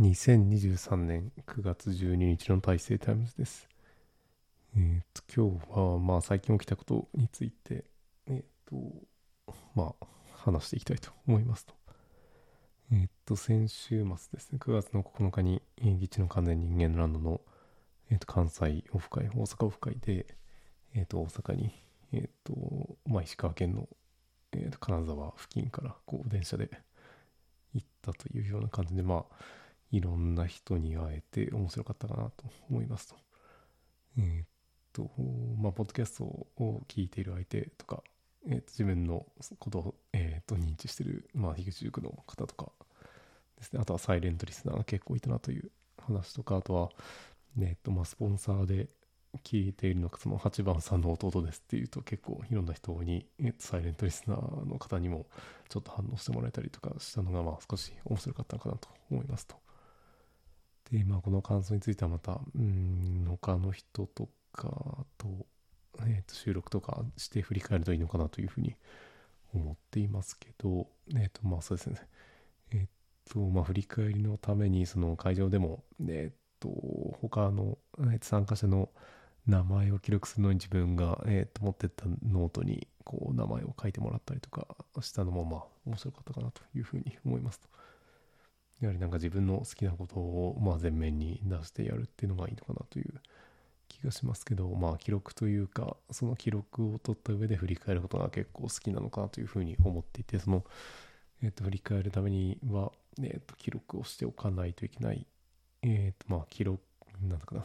2023年9月12日の大成タイムズです。えっ、と、今日は、まあ、最近起きたことについて、えっ、と、まあ、話していきたいと思いますと。えっ、と、先週末ですね、9月の9日に、え、ギチの完全人間ランドの、えっ、と、関西オフ会、大阪オフ会で、えっ、と、大阪に、えっ、と、まあ、石川県の、えっ、と、金沢付近から、こう、電車で行ったというような感じで、まあ、いろんな人に会えて面白かったかなと思いますと。えー、っと、まあ、ポッドキャストを聞いている相手とか、えー、っと自分のことを、えー、っと認知してる、まあ、樋口塾の方とかですね、あとはサイレントリスナーが結構いたなという話とか、あとは、えっと、まあ、スポンサーで聞いているのが、その8番さんの弟ですっていうと結構いろんな人に、えっと、サイレントリスナーの方にもちょっと反応してもらえたりとかしたのが、まあ、少し面白かったのかなと思いますと。で、まあ、この感想についてはまた、うん、他の人とかと、えー、と収録とかして振り返るといいのかなというふうに思っていますけど、えっ、ー、と、まあそうですね。えっ、ー、と、まあ振り返りのために、その会場でも、えっ、と、他の参加者の名前を記録するのに自分が、えー、と持ってったノートにこう名前を書いてもらったりとかしたのもまあ面白かったかなというふうに思いますと。やはりなんか自分の好きなことをまあ前面に出してやるっていうのがいいのかなという気がしますけど、まあ記録というか、その記録を取った上で振り返ることが結構好きなのかなというふうに思っていて、その、えっ、と、振り返るためには、えっ、と、記録をしておかないといけない。えっ、と、まあ記録、なんだかな。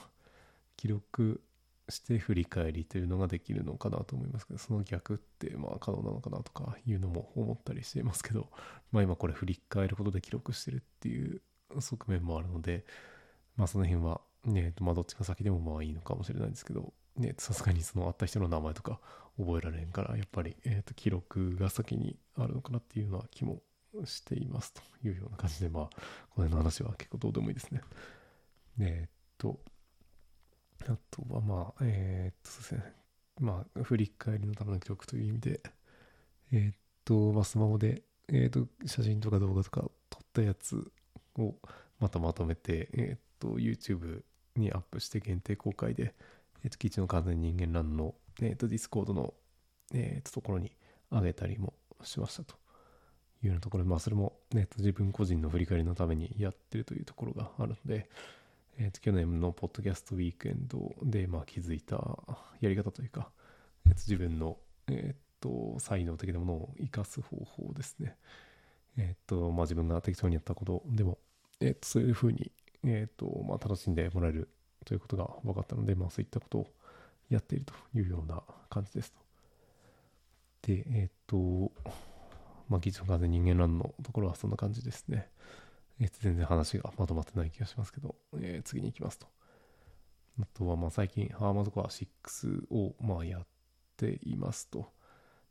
記録して振り返りというのができるのかなと思いますけど、その逆ってまあ可能なのかなとかいうのも思ったりしていますけど、まあ今これ振り返ることで記録してるっていう側面もあるので、まあその辺はね、まあどっちが先でもまあいいのかもしれないんですけど、ね、さすがにその会った人の名前とか覚えられんから、やっぱり、えー、と記録が先にあるのかなっていうような気もしていますというような感じで、まあこの辺の話は結構どうでもいいですね。えっと、あとはまあ、えー、っとですね、まあ、振り返りのための記録という意味で、えー、っと、まあ、スマホで、えー、っと、写真とか動画とか撮ったやつをまたまとめて、えっと、YouTube にアップして限定公開で、えっと、基地の完全人間ランの、えっと、Discord の、えっと、ところに上げたりもしましたというようなところで、まあ、それも、えっと、自分個人の振り返りのためにやってるというところがあるので、えー、と去年のポッドキャストウィークエンドで、まあ、気づいたやり方というか、えー、と自分の、えー、と才能的なものを生かす方法ですね。えっ、ー、と、まあ、自分が適当にやったことでも、えっ、ー、とそういうふうに、えっ、とまあ、楽しんでもらえるということが分かったので、まあ、そういったことをやっているというような感じですと。で、えっ、と、まあ、技術の完全人間ランのところはそんな感じですね。えー、全然話がまとまってない気がしますけど、えー、次に行きますと。あとは、まあ最近、ハーマードコア6をまあやっていますと。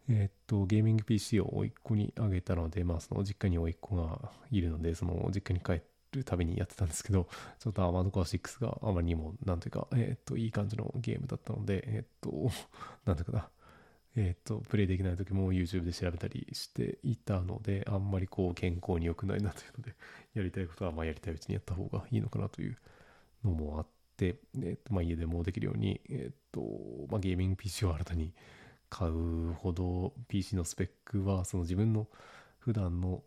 えっ、と、ゲーミング PC を甥っ子にあげたので、まあその実家に甥っ子がいるので、その実家に帰るたびにやってたんですけど、ちょっとアーマードコア6があまりにも、なんというか、えっ、と、いい感じのゲームだったので、えっ、と、なんていうかな、えっ、ー、と、プレイできない時も YouTube で調べたりしていたので、あんまりこう健康に良くないなというので、やりたいことはまあやりたいうちにやった方がいいのかなというのもあって、えっ、ー、と、まあ家でもできるように、えっ、ー、と、まあゲーミング PC を新たに買うほど PC のスペックはその自分の普段の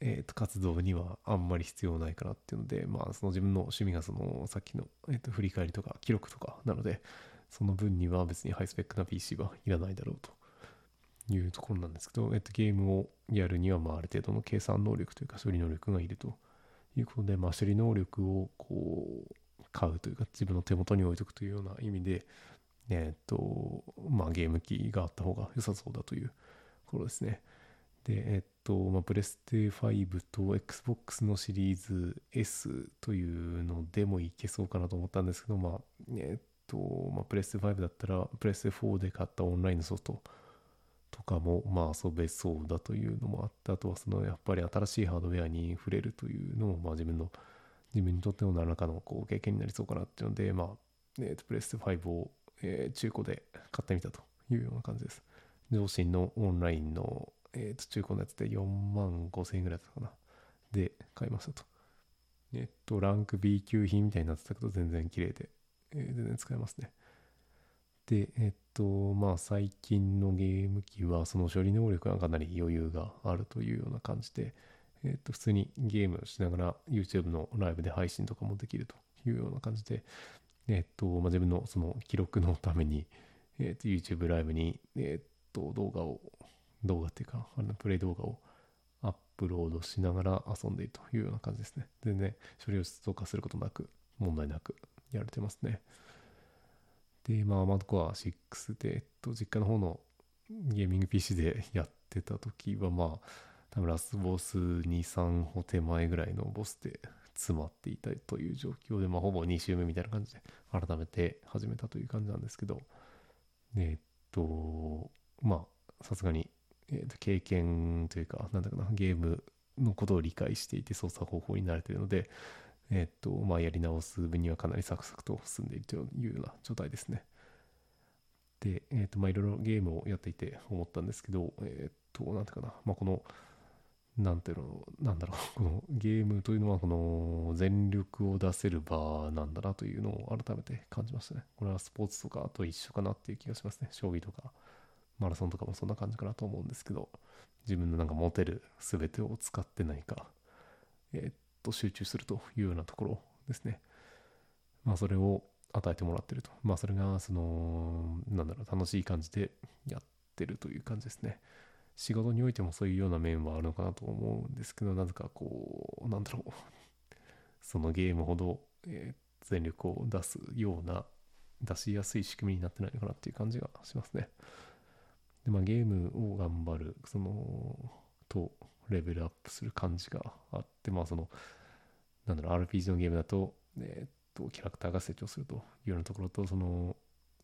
えー、と活動にはあんまり必要ないかなっていうので、まあ、その自分の趣味がそのさっきの、えー、と振り返りとか記録とかなので、その分には別にハイスペックな PC はいらないだろうというところなんですけど、えっと、ゲームをやるには、まあ、ある程度の計算能力というか処理能力がいるということで、まあ、処理能力をこう買うというか自分の手元に置いとくというような意味で、えっと、まあ、ゲーム機があった方が良さそうだというところですね。で、えっと、まあ、プレステ5と Xbox のシリーズ S というのでもいけそうかなと思ったんですけど、まあ、えっと、まあ、プレステ5だったら、プレステ4で買ったオンラインのソフトとかも、まあ、遊べそうだというのもあって、あとはその、やっぱり新しいハードウェアに触れるというのも、まあ、自分の、自分にとっての何らかのこう経験になりそうかなっていうので、まあ、えー、とプレステ5を、えー、中古で買ってみたというような感じです。上信のオンラインの、えー、と中古のやつで4万5千円ぐらいだったかな。で、買いましたと。えっと、ランク B 級品みたいになってたけど、全然綺麗で、え全然使えますね。で、えっと、まあ、最近のゲーム機は、その処理能力がかなり余裕があるというような感じで、えっと、普通にゲームしながら YouTube のライブで配信とかもできるというような感じで、えっと、まあ、自分のその記録のために、えっと、YouTube ライブに、えっと、動画を、動画っていうか、あのプレイ動画をアップロードしながら遊んでいるというような感じですね。全然処理を出動化することなく、問題なくやれてますね。で、まあ、マドコア6で、えっと、実家の方のゲーミング PC で やってた時は、まあ、多分ラスボス2、3歩手前ぐらいのボスで詰まっていたという状況で、まあ、ほぼ2周目みたいな感じで改めて始めたという感じなんですけど、えっと、まあ、さすがに、えっと、経験というか、なんだかな、ゲームのことを理解していて操作方法に慣れているので、えっと、まあ、やり直す分にはかなりサクサクと進んでいるというような状態ですね。で、えっと、まあ、いろいろゲームをやっていて思ったんですけど、えっと、なんていうかな、まあ、この、なんていうの、なんだろう、このゲームというのは、この全力を出せる場なんだなというのを改めて感じましたね。これはスポーツとかと一緒かなっていう気がしますね。将棋とか、マラソンとかもそんな感じかなと思うんですけど、自分のなんか持てる全てを使って何か、えーと、集中するというようなところですね。まあ、それを与えてもらってると。まあ、それが、その、なんだろう、楽しい感じでやってるという感じですね。仕事においてもそういうような面はあるのかなと思うんですけど、なぜかこう、なんだろう、そのゲームほど、えー全力を出すような、出しやすい仕組みになってないのかなっていう感じがしますね。で、まあ、ゲームを頑張る、その、と、レベルアップする感じがあって、まあ、その、なんだろう、RPG のゲームだと、えっと、キャラクターが成長するというようなところと、その、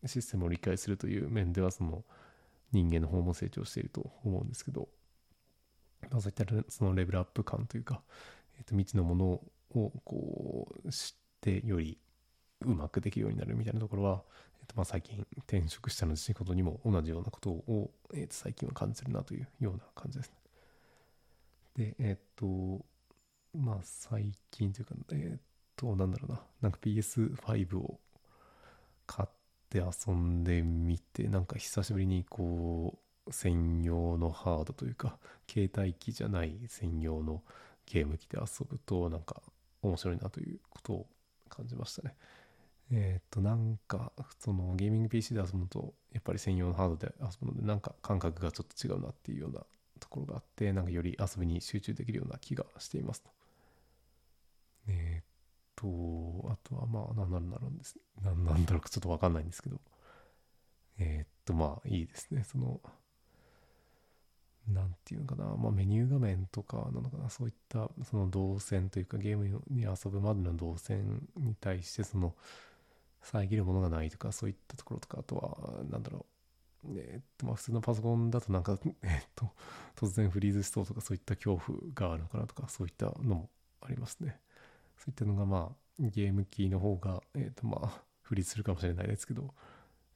システムを理解するという面では、その、人間の方も成長していると思うんですけど、まあ、そういったそのレベルアップ感というか、えー、と未知のものをこう知ってよりうまくできるようになるみたいなところは、えーとまあ、最近転職したので仕事にも同じようなことを、えーと最近は感じるなというような感じですね。で、えっ、と、まあ最近というか、えっ、と、なんだろうな、なんか PS5 を買って遊んでみて、なんか久しぶりにこう、専用のハードというか、携帯機じゃない専用のゲーム機で遊ぶと、なんか面白いなということを感じましたね。えっ、と、なんか、そのゲーミング PC で遊ぶのと、やっぱり専用のハードで遊ぶので、なんか感覚がちょっと違うなっていうようなところがあって、なんかより遊びに集中できるような気がしていますと。えっ、と、あとはまあ、なんなんだろうです。なんなんだろうかちょっとわかんないんですけど、えっ、と、まあ、いいですね。その、なんていうのかな、まあ、メニュー画面とかなのかな、そういったその動線というか、ゲームに遊ぶまでの動線に対して、その、遮るものがないとか、そういったところとか、あとは、なんだろう、えっと、まあ、普通のパソコンだとなんか、えっと、突然フリーズしそうとか、そういった恐怖があるのかなとか、そういったのもありますね。そういったのが、まあ、ゲーム機の方が、えーっと、まあ、フリーズするかもしれないですけど、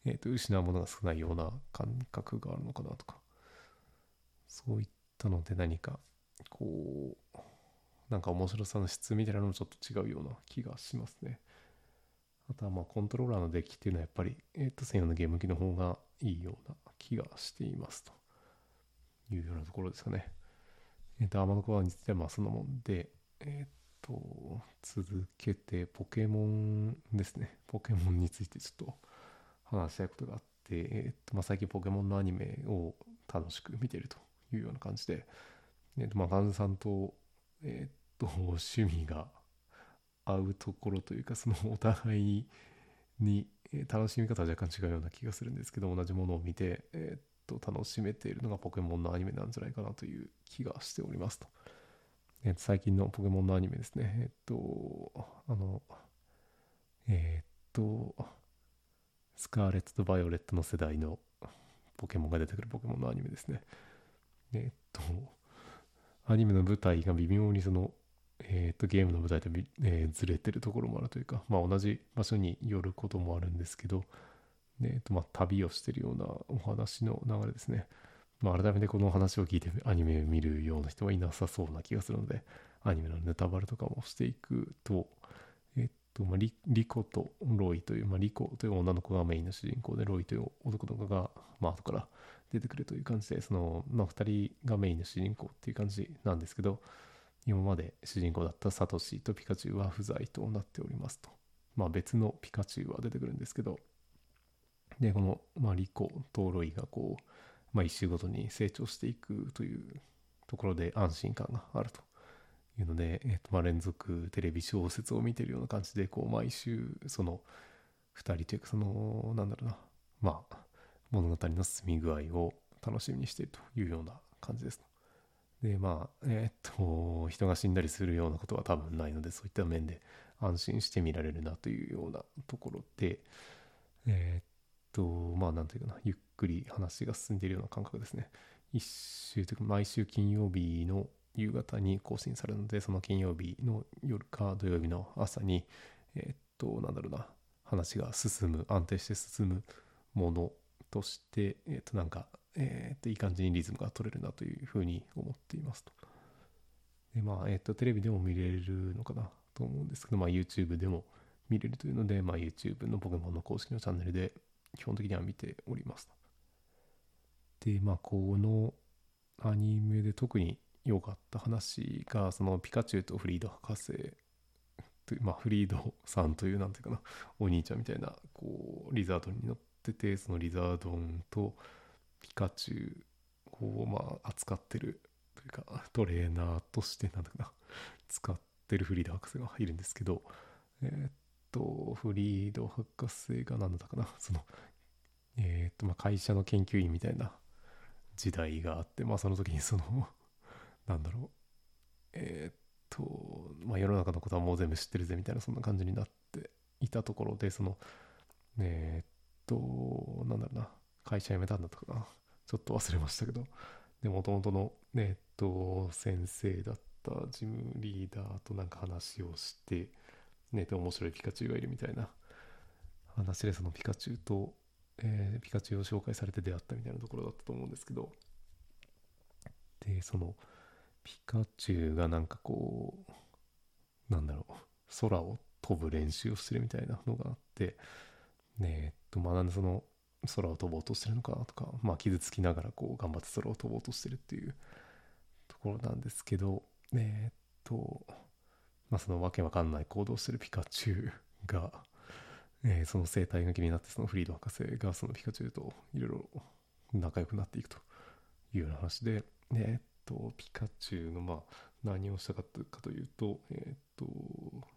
えっと、失うものが少ないような感覚があるのかなとか、そういったので何か、こう、なんか面白さの質みたいなのもちょっと違うような気がしますね。あとはまあコントローラーのデッキっていうのはやっぱり、えっ、と、専用のゲーム機の方がいいような気がしていますというようなところですかね。えっ、と、アーマードコアについてはまあそのもんで、えっ、と、続けてポケモンですね。ポケモンについてちょっと話したいことがあって、えっ、と、まあ最近ポケモンのアニメを楽しく見てるというような感じで、えっ、と、まあ、患者さんと、えっ、と、趣味が合うところというか、そのお互いに、楽しみ方は若干違うような気がするんですけど、同じものを見て、えっ、と、楽しめているのがポケモンのアニメなんじゃないかなという気がしておりますと。えーと最近のポケモンのアニメですね。えっ、と、あの、えっ、と、スカーレットとバイオレットの世代のポケモンが出てくるポケモンのアニメですね。えっと、アニメの舞台が微妙にその、えっと、ゲームの舞台と、えーずれてるところもあるというか、まあ同じ場所に寄ることもあるんですけど、えっと、まあ旅をしてるようなお話の流れですね。まあ、改めてこの話を聞いてアニメを見るような人はいなさそうな気がするので、アニメのネタバレとかもしていくと、えっと、まあ、リリコとロイという、まあ、リコという女の子がメインの主人公で、ロイという男の子が、まあ、後から出てくるという感じで、その、まあ、2人がメインの主人公っていう感じなんですけど、今まで主人公だったサトシとピカチュウは不在となっておりますと。まあ、別のピカチュウは出てくるんですけど、で、この、まあ、リコとロイがこう、まあ、一周ごとに成長していくというところで安心感があると。いうので、えーとまあ、連続テレビ小説を見てるような感じでこう毎週その2人というかそのなんだろうな。まあ物語の進み具合を楽しみにしているというような感じですでまあえっ、と人が死んだりするようなことは多分ないのでそういった面で安心して見られるなというようなところでえっ、とまあなんていうかなゆっくり話が進んでいるような感覚ですね。一週というか毎週金曜日の夕方に更新されるので、その金曜日の夜か土曜日の朝に、えー、っと、なんだろうな、話が進む、安定して進むものとして、え、っと、なんか、えー、っと、いい感じにリズムが取れるなというふうに思っていますと。で、まあ、えっと、テレビでも見れるのかなと思うんですけど、まあ、YouTube でも見れるというので、まあ、YouTube のポケモンの公式のチャンネルで基本的には見ております。で、まあ、このアニメで特に良かった話が、そのピカチュウとフリード博士という、まあ、フリードさんという、なんていうかな、お兄ちゃんみたいな、こう、リザードンに乗ってて、そのリザードンとピカチュウを、まあ、扱ってるというか、トレーナーとして、なんだかな、使ってるフリード博士がいるんですけど、えー、っと、フリード博士が何だったかな、その、えー、っと、まあ、会社の研究員みたいな時代があって、まあ、その時にその なんだろう、えー、っと、まあ、世の中のことはもう全部知ってるぜみたいな、そんな感じになっていたところで、その、え、っと、なんだろうな、会社辞めたんだったかな。ちょっと忘れましたけど、で、もともとの、えっと、先生だったジムリーダーとなんか話をして、ね、で、面白いピカチュウがいるみたいな。話で、そのピカチュウと、えー、ピカチュウを紹介されて出会ったみたいなところだったと思うんですけど、で、その、ピカチュウがなんかこう、なんだろう、空を飛ぶ練習をしてるみたいなのがあって、ねえっと、まあなんでその空を飛ぼうとしてるのかとか、まあ傷つきながらこう頑張って空を飛ぼうとしてるっていうところなんですけど、えっと、まあそのわけわかんない行動してるピカチュウが、えー、その生態が気になってそのフリード博士がそのピカチュウといろいろ仲良くなっていくというような話で、えっと、ピカチュウの、まあ、何をしたかというと、えっと、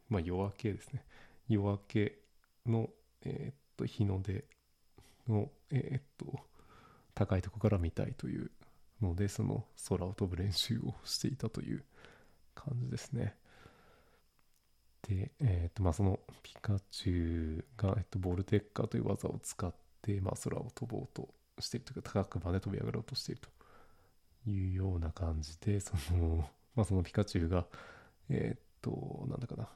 まあ、夜明けですね。夜明けの、えっと、日の出の、えっと、高いとこから見たいというので、その空を飛ぶ練習をしていたという感じですね。で、えっと、まあ、そのピカチュウが、えっと、ボルテッカーという技を使って、まあ、空を飛ぼうとしているというか、高くまで飛び上がろうとしているというような感じで、その、まあそのピカチュウが、えー、っと、なんだかな、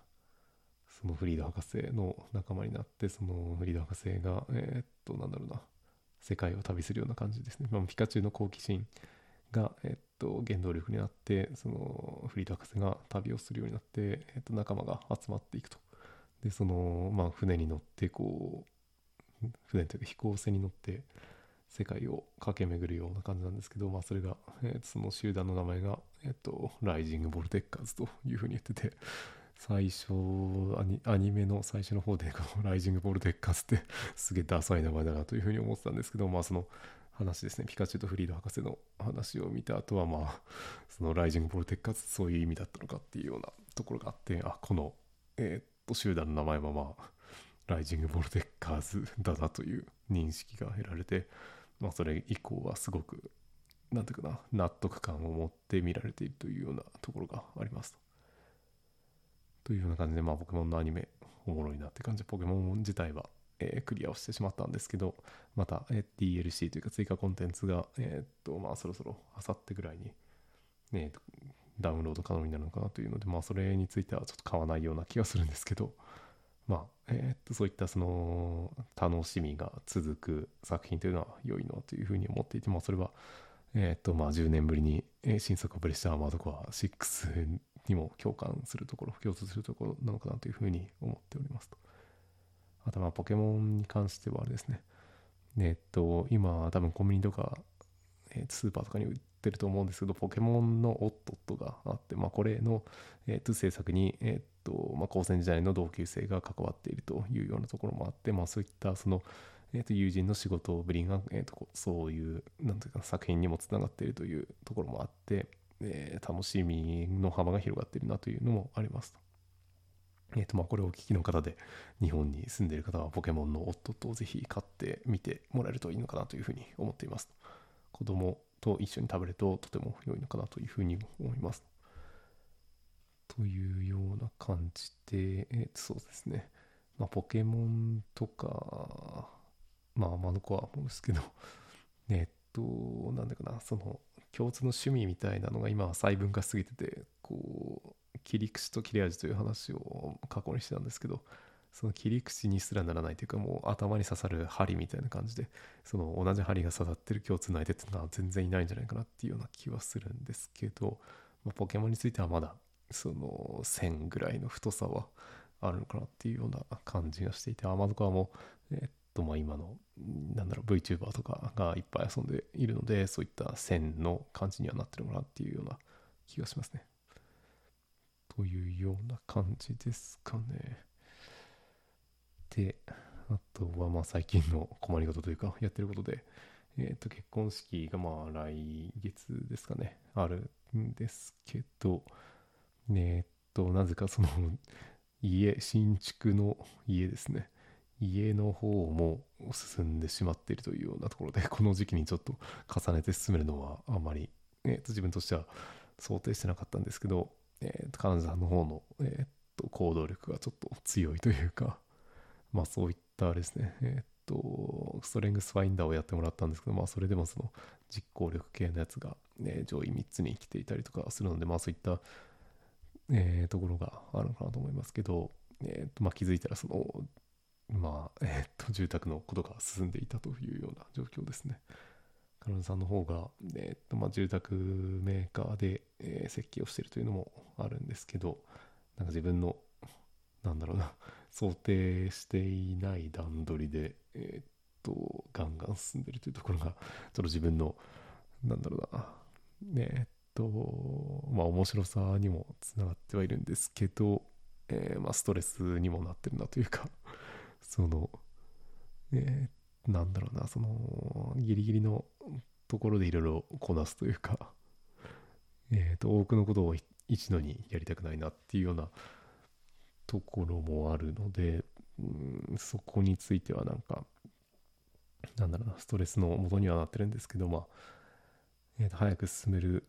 そのフリード博士の仲間になって、そのフリード博士が、え、っと、なんだろうな、世界を旅するような感じですね。まあ、ピカチュウの好奇心が、え、っと、原動力になって、そのフリード博士が旅をするようになって、えっと、仲間が集まっていくと。で、その、まあ、船に乗って、こう、船というか飛行船に乗って、世界を駆け巡るような感じなんですけど、まあ、それが、えー、その集団の名前が、えっ、と、ライジング・ボルテッカーズというふうに言ってて、最初アニ、メの最初の方で、このライジング・ボルテッカーズって すげえダサい名前だなというふうに思ってたんですけど、まあ、その話ですね、ピカチュウとフリード博士の話を見た後は、まあ、そのライジング・ボルテッカーズ、そういう意味だったのかっていうようなところがあって、あ、この、えっ、と、集団の名前はまあ、ライジング・ボルテッカーズだなという認識が得られて、まあ、それ以降はすごく、なんていうかな、納得感を持って見られているというようなところがありますと。いうような感じで、まあ、ポケモンのアニメ、おもろいなって感じで、ポケモン自体は、えー、クリアをしてしまったんですけど、また、えー、DLC というか追加コンテンツが、えー、っと、まあ、そろそろ、あさってぐらいに、ね、ダウンロード可能になるのかなというので、まあ、それについてはちょっと買わないような気がするんですけど、まあ、えー、っと、そういったその、楽しみが続く作品というのは良いのというふうに思っていて、まあ、それは、えっ、と、まあ、10年ぶりにえ新作をプレッシャーアーマードコア6にも共感するところ、共通するところなのかなというふうに思っておりますと。あと、まあ、ポケモンに関してはあれですね。えっと、今、多分コンビニとか、スーパーとかに売ってると思うんですけど、ポケモンのオットットがあって、まあ、これの、えーと制作に、えっと、まあ、高専時代の同級生が関わっているというようなところもあって、まあ、そういった、その、えーと友人の仕事ぶりが、えーとそういうなんていうか作品にもつながっているというところもあって、えー楽しみの幅が広がってるなというのもありますと。えーとまあ、これをお聞きの方で日本に住んでいる方はポケモンの夫とぜひ買ってみてもらえるといいのかなというふうに思っています。子供と一緒に食べるととても良いのかなというふうに思います。というような感じで、えーそうですね。まあ、ポケモンとか、まあ、アマノコアもですけど、えっと、なんだかな、その、共通の趣味みたいなのが今は細分化しすぎてて、こう、切り口と切れ味という話を過去にしてたんですけど、その切り口にすらならないというか、もう頭に刺さる針みたいな感じで、その同じ針が刺さってる共通の相手っていうのは全然いないんじゃないかなっていうような気はするんですけど、まあ、ポケモンについてはまだ、その線ぐらいの太さはあるのかなっていうような感じがしていて、アマゾカも、えっと、まあ今の、なんだろう、VTuber とかがいっぱい遊んでいるので、そういった線の感じにはなってるのかなっていうような気がしますね。というような感じですかね。で、あとはまあ最近の困りごとというか、やってることで、えっと、結婚式がまあ来月ですかね、あるんですけど、えっと、なぜかその家、新築の家ですね。家の方も進んでしまっているというようなところで、この時期にちょっと重ねて進めるのはあまり、えーと自分としては想定してなかったんですけど、えーと彼女さんの方の、えーと行動力がちょっと強いというか、まあそういったですね、えっ、と、ストレングスファインダーをやってもらったんですけど、まあそれでもその実行力系のやつが、ね、上位3つに来ていたりとかするので、まあそういったえーところがあるのかなと思いますけど、えーとまあ、気づいたらその、まあえーと住宅のことが進んでいたというような状況ですね。彼女さんの方が、えーとまあ、住宅メーカーで、えー設計をしているというのもあるんですけどなんか自分のなんだろうな想定していない段取りで、えーとガンガン進んでいるというところがちょっと自分のなんだろうなえっとまあ面白さにもつながってはいるんですけど、えーまあ、ストレスにもなってるなというかその、えーなんだろうなそのギリギリのところでいろいろこなすというか、えーと多くのことを一度にやりたくないなっていうようなところもあるので、んそこについてはなんかなんだろうなストレスの元にはなってるんですけどまあえーと早く進める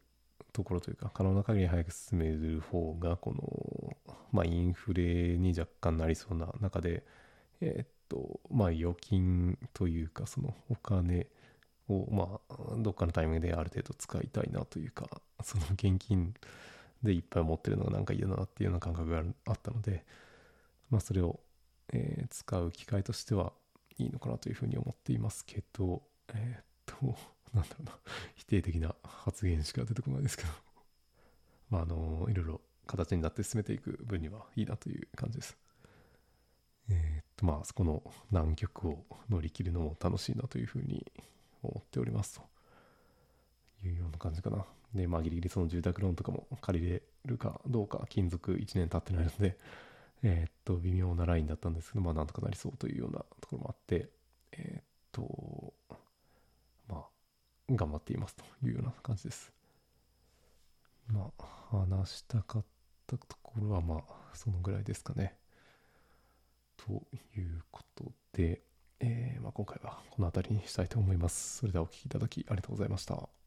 ところというか可能な限り早く進める方がこの、まあ、インフレに若干なりそうな中でえーっとまあ預金というかそのお金をまあどっかのタイミングである程度使いたいなというかその現金でいっぱい持ってるのがなんか嫌だなっていうような感覚があったのでまあそれを、えー使う機会としてはいいのかなというふうに思っていますけどえーっと なんだろうな否定的な発言しか出てこないですけど まああのいろいろ形になって進めていく分にはいいなという感じです。えーまあそこの難局を乗り切るのも楽しいなというふうに思っておりますというような感じかな。でまあギリギリその住宅ローンとかも借りれるかどうか勤続1年経ってないので えーっと微妙なラインだったんですけどまあなんとかなりそうというようなところもあってえーっとまあ頑張っていますというような感じです。まあ話したかったところはまあそのぐらいですかね。ということで、えーまあ、今回はこの辺りにしたいと思います。それではお聴きいただきありがとうございました。